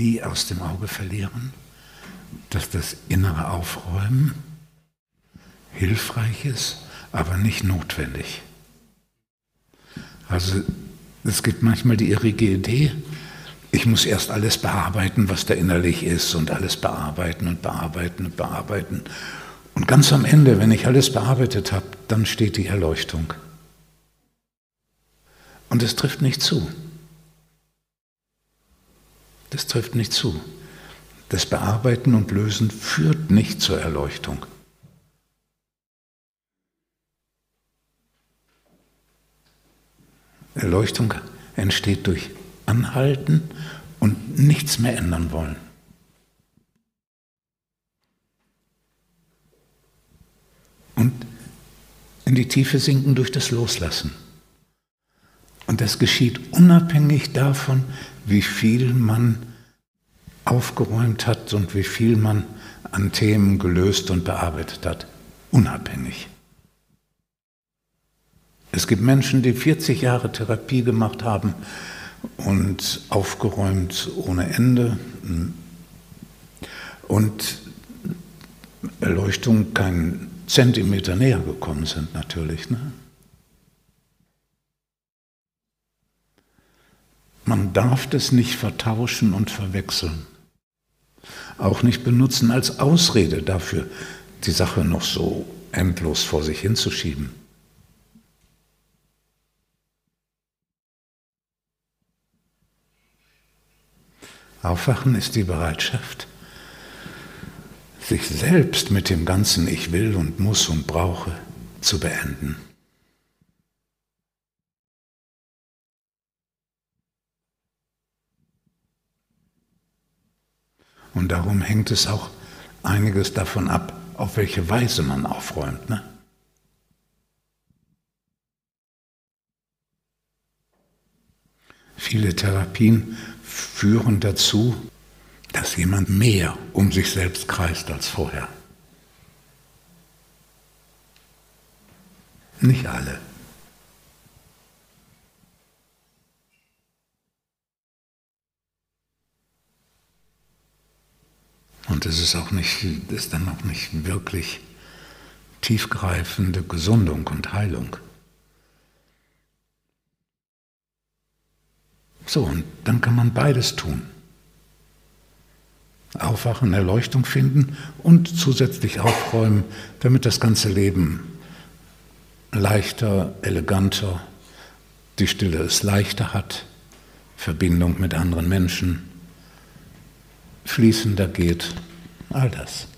nie aus dem Auge verlieren, dass das innere Aufräumen hilfreich ist, aber nicht notwendig. Also es gibt manchmal die irrige Idee, ich muss erst alles bearbeiten, was da innerlich ist und alles bearbeiten und bearbeiten und bearbeiten. Und ganz am Ende, wenn ich alles bearbeitet habe, dann steht die Erleuchtung. Und es trifft nicht zu. Das trifft nicht zu. Das Bearbeiten und Lösen führt nicht zur Erleuchtung. Erleuchtung entsteht durch Anhalten und nichts mehr ändern wollen. Und in die Tiefe sinken durch das Loslassen. Das geschieht unabhängig davon, wie viel man aufgeräumt hat und wie viel man an Themen gelöst und bearbeitet hat. Unabhängig. Es gibt Menschen, die 40 Jahre Therapie gemacht haben und aufgeräumt ohne Ende und Erleuchtung keinen Zentimeter näher gekommen sind natürlich. Ne? Man darf das nicht vertauschen und verwechseln. Auch nicht benutzen als Ausrede dafür, die Sache noch so endlos vor sich hinzuschieben. Aufwachen ist die Bereitschaft, sich selbst mit dem ganzen Ich will und muss und brauche zu beenden. Und darum hängt es auch einiges davon ab, auf welche Weise man aufräumt. Ne? Viele Therapien führen dazu, dass jemand mehr um sich selbst kreist als vorher. Nicht alle. Und es ist auch nicht, ist dann auch nicht wirklich tiefgreifende Gesundung und Heilung. So, und dann kann man beides tun. Aufwachen, Erleuchtung finden und zusätzlich aufräumen, damit das ganze Leben leichter, eleganter, die Stille es leichter hat, Verbindung mit anderen Menschen fließender geht, all das.